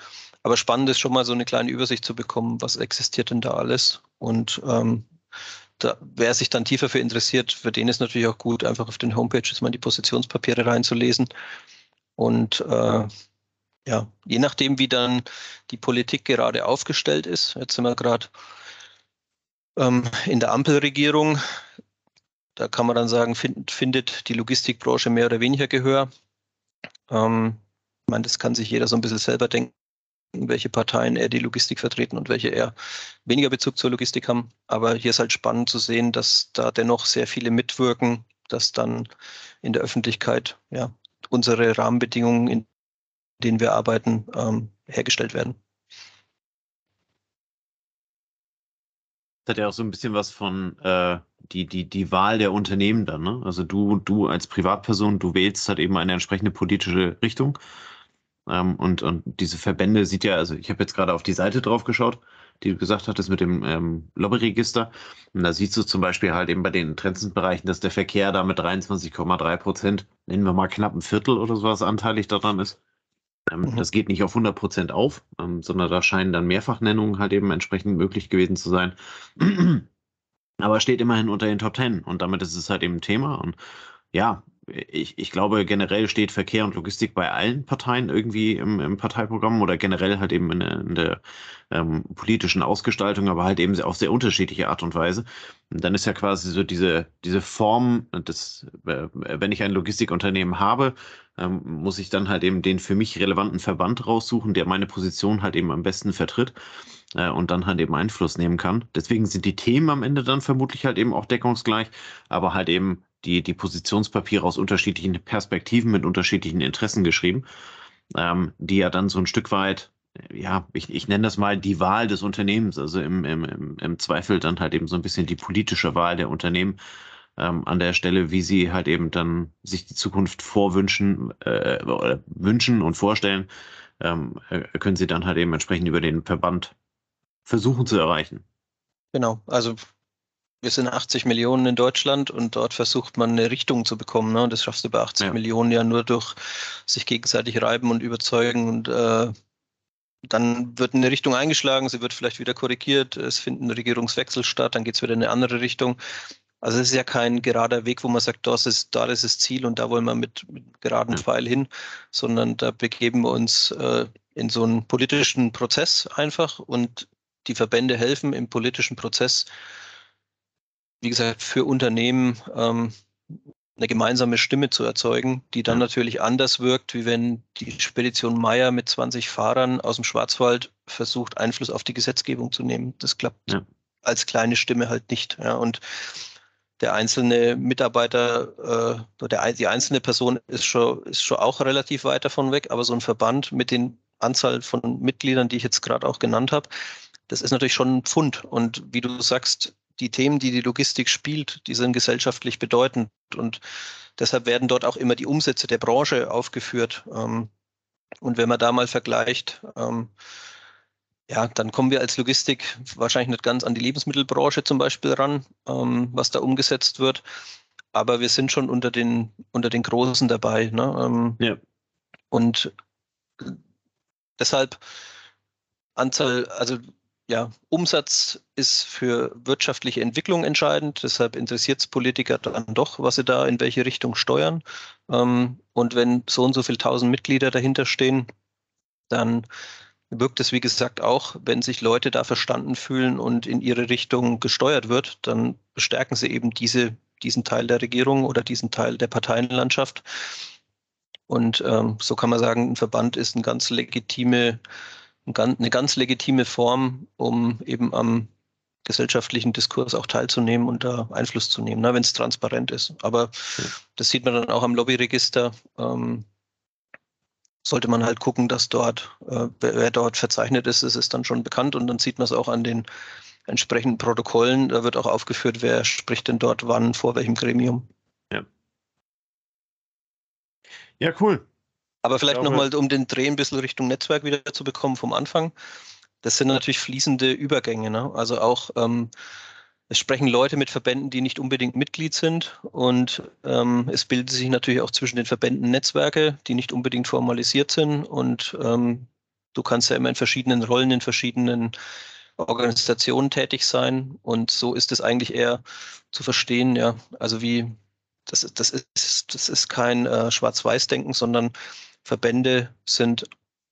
Aber spannend ist schon mal so eine kleine Übersicht zu bekommen, was existiert denn da alles. Und ähm, da, wer sich dann tiefer für interessiert, für den ist natürlich auch gut, einfach auf den Homepages mal die Positionspapiere reinzulesen. Und äh, ja, je nachdem, wie dann die Politik gerade aufgestellt ist, jetzt sind wir gerade ähm, in der Ampelregierung, da kann man dann sagen, find, findet die Logistikbranche mehr oder weniger Gehör. Ähm, ich meine, das kann sich jeder so ein bisschen selber denken, welche Parteien eher die Logistik vertreten und welche eher weniger Bezug zur Logistik haben. Aber hier ist halt spannend zu sehen, dass da dennoch sehr viele mitwirken, dass dann in der Öffentlichkeit ja, unsere Rahmenbedingungen, in denen wir arbeiten, ähm, hergestellt werden. Das hat ja auch so ein bisschen was von äh, die, die, die Wahl der Unternehmen dann. Ne? Also du, du als Privatperson, du wählst halt eben eine entsprechende politische Richtung ähm, und, und diese Verbände sieht ja, also ich habe jetzt gerade auf die Seite drauf geschaut, die du gesagt hattest mit dem ähm, Lobbyregister. Und da siehst du zum Beispiel halt eben bei den Interessenbereichen, dass der Verkehr da mit 23,3 Prozent, nennen wir mal knapp ein Viertel oder sowas anteilig daran ist. Ähm, mhm. Das geht nicht auf 100 Prozent auf, ähm, sondern da scheinen dann Mehrfachnennungen halt eben entsprechend möglich gewesen zu sein. Aber steht immerhin unter den Top 10 und damit ist es halt eben ein Thema. Und ja, ich, ich glaube, generell steht Verkehr und Logistik bei allen Parteien irgendwie im, im Parteiprogramm oder generell halt eben in, in der ähm, politischen Ausgestaltung, aber halt eben auf sehr unterschiedliche Art und Weise. Und dann ist ja quasi so diese, diese Form, des, äh, wenn ich ein Logistikunternehmen habe, ähm, muss ich dann halt eben den für mich relevanten Verband raussuchen, der meine Position halt eben am besten vertritt äh, und dann halt eben Einfluss nehmen kann. Deswegen sind die Themen am Ende dann vermutlich halt eben auch deckungsgleich, aber halt eben die, die Positionspapiere aus unterschiedlichen Perspektiven mit unterschiedlichen Interessen geschrieben, ähm, die ja dann so ein Stück weit, ja, ich, ich nenne das mal die Wahl des Unternehmens, also im, im, im Zweifel dann halt eben so ein bisschen die politische Wahl der Unternehmen ähm, an der Stelle, wie sie halt eben dann sich die Zukunft vorwünschen äh, oder wünschen und vorstellen, ähm, äh, können sie dann halt eben entsprechend über den Verband versuchen zu erreichen. Genau, also wir sind 80 Millionen in Deutschland und dort versucht man eine Richtung zu bekommen. Ne? Und das schaffst du bei 80 ja. Millionen ja nur durch sich gegenseitig reiben und überzeugen. Und äh, dann wird eine Richtung eingeschlagen, sie wird vielleicht wieder korrigiert, es findet ein Regierungswechsel statt, dann geht es wieder in eine andere Richtung. Also es ist ja kein gerader Weg, wo man sagt, das ist, da ist das Ziel und da wollen wir mit, mit geraden ja. Pfeil hin, sondern da begeben wir uns äh, in so einen politischen Prozess einfach und die Verbände helfen im politischen Prozess wie gesagt, für Unternehmen ähm, eine gemeinsame Stimme zu erzeugen, die dann natürlich anders wirkt, wie wenn die Spedition Meier mit 20 Fahrern aus dem Schwarzwald versucht, Einfluss auf die Gesetzgebung zu nehmen. Das klappt ja. als kleine Stimme halt nicht. Ja. Und der einzelne Mitarbeiter äh, oder die einzelne Person ist schon, ist schon auch relativ weit davon weg, aber so ein Verband mit den Anzahl von Mitgliedern, die ich jetzt gerade auch genannt habe, das ist natürlich schon ein Pfund. Und wie du sagst, die Themen, die die Logistik spielt, die sind gesellschaftlich bedeutend. Und deshalb werden dort auch immer die Umsätze der Branche aufgeführt. Ähm, und wenn man da mal vergleicht, ähm, ja, dann kommen wir als Logistik wahrscheinlich nicht ganz an die Lebensmittelbranche zum Beispiel ran, ähm, was da umgesetzt wird. Aber wir sind schon unter den, unter den Großen dabei. Ne? ja. Und deshalb Anzahl, also ja, Umsatz ist für wirtschaftliche Entwicklung entscheidend. Deshalb interessiert es Politiker dann doch, was sie da in welche Richtung steuern. Ähm, und wenn so und so viele tausend Mitglieder dahinter stehen, dann wirkt es, wie gesagt, auch, wenn sich Leute da verstanden fühlen und in ihre Richtung gesteuert wird, dann bestärken sie eben diese, diesen Teil der Regierung oder diesen Teil der Parteienlandschaft. Und ähm, so kann man sagen, ein Verband ist eine ganz legitime, eine ganz legitime Form, um eben am gesellschaftlichen Diskurs auch teilzunehmen und da Einfluss zu nehmen, ne, wenn es transparent ist. Aber das sieht man dann auch am Lobbyregister. Ähm, sollte man halt gucken, dass dort, äh, wer dort verzeichnet ist, ist es dann schon bekannt und dann sieht man es auch an den entsprechenden Protokollen. Da wird auch aufgeführt, wer spricht denn dort wann, vor welchem Gremium. Ja. Ja, cool. Aber vielleicht nochmal, um den Dreh ein bisschen Richtung Netzwerk wieder zu bekommen vom Anfang. Das sind natürlich fließende Übergänge. Ne? Also auch ähm, es sprechen Leute mit Verbänden, die nicht unbedingt Mitglied sind. Und ähm, es bilden sich natürlich auch zwischen den Verbänden Netzwerke, die nicht unbedingt formalisiert sind. Und ähm, du kannst ja immer in verschiedenen Rollen, in verschiedenen Organisationen tätig sein. Und so ist es eigentlich eher zu verstehen, ja, also wie, das, das, ist, das ist kein äh, Schwarz-Weiß-Denken, sondern Verbände sind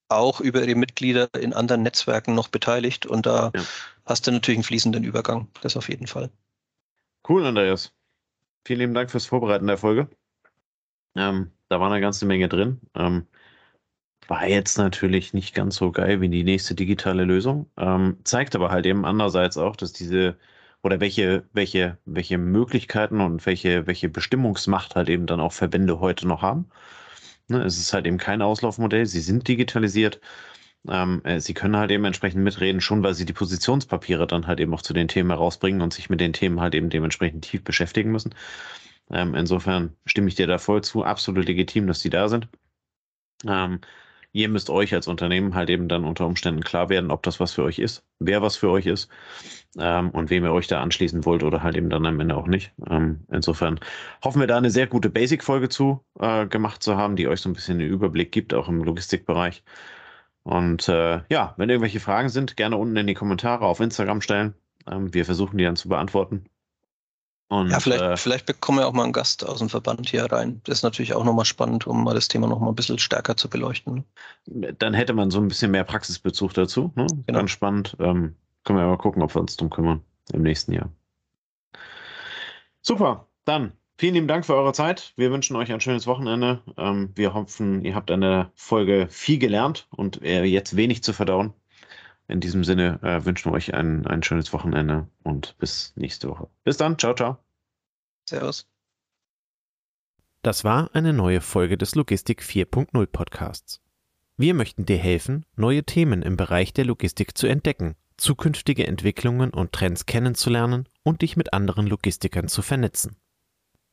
auch über ihre Mitglieder in anderen Netzwerken noch beteiligt und da ja. hast du natürlich einen fließenden Übergang. Das auf jeden Fall. Cool, Andreas. Vielen lieben Dank fürs Vorbereiten der Folge. Ähm, da war eine ganze Menge drin. Ähm, war jetzt natürlich nicht ganz so geil wie die nächste digitale Lösung. Ähm, zeigt aber halt eben andererseits auch, dass diese oder welche, welche, welche Möglichkeiten und welche, welche Bestimmungsmacht halt eben dann auch Verbände heute noch haben. Ne, es ist halt eben kein Auslaufmodell, sie sind digitalisiert. Ähm, äh, sie können halt eben entsprechend mitreden, schon weil sie die Positionspapiere dann halt eben auch zu den Themen herausbringen und sich mit den Themen halt eben dementsprechend tief beschäftigen müssen. Ähm, insofern stimme ich dir da voll zu. Absolut legitim, dass die da sind. Ähm, ihr müsst euch als Unternehmen halt eben dann unter Umständen klar werden, ob das was für euch ist, wer was für euch ist ähm, und wem ihr euch da anschließen wollt oder halt eben dann am Ende auch nicht. Ähm, insofern hoffen wir da eine sehr gute Basic-Folge zu äh, gemacht zu haben, die euch so ein bisschen den Überblick gibt, auch im Logistikbereich. Und äh, ja, wenn irgendwelche Fragen sind, gerne unten in die Kommentare auf Instagram stellen. Ähm, wir versuchen die dann zu beantworten. Und, ja, vielleicht, äh, vielleicht bekommen wir auch mal einen Gast aus dem Verband hier rein. Das ist natürlich auch nochmal spannend, um mal das Thema nochmal ein bisschen stärker zu beleuchten. Dann hätte man so ein bisschen mehr Praxisbezug dazu. Ne? Genau. Ganz spannend. Ähm, können wir mal gucken, ob wir uns drum kümmern im nächsten Jahr. Super, dann vielen lieben Dank für eure Zeit. Wir wünschen euch ein schönes Wochenende. Ähm, wir hoffen, ihr habt eine Folge viel gelernt und jetzt wenig zu verdauen. In diesem Sinne äh, wünschen wir euch ein, ein schönes Wochenende und bis nächste Woche. Bis dann, ciao, ciao. Servus. Das war eine neue Folge des Logistik 4.0 Podcasts. Wir möchten dir helfen, neue Themen im Bereich der Logistik zu entdecken, zukünftige Entwicklungen und Trends kennenzulernen und dich mit anderen Logistikern zu vernetzen.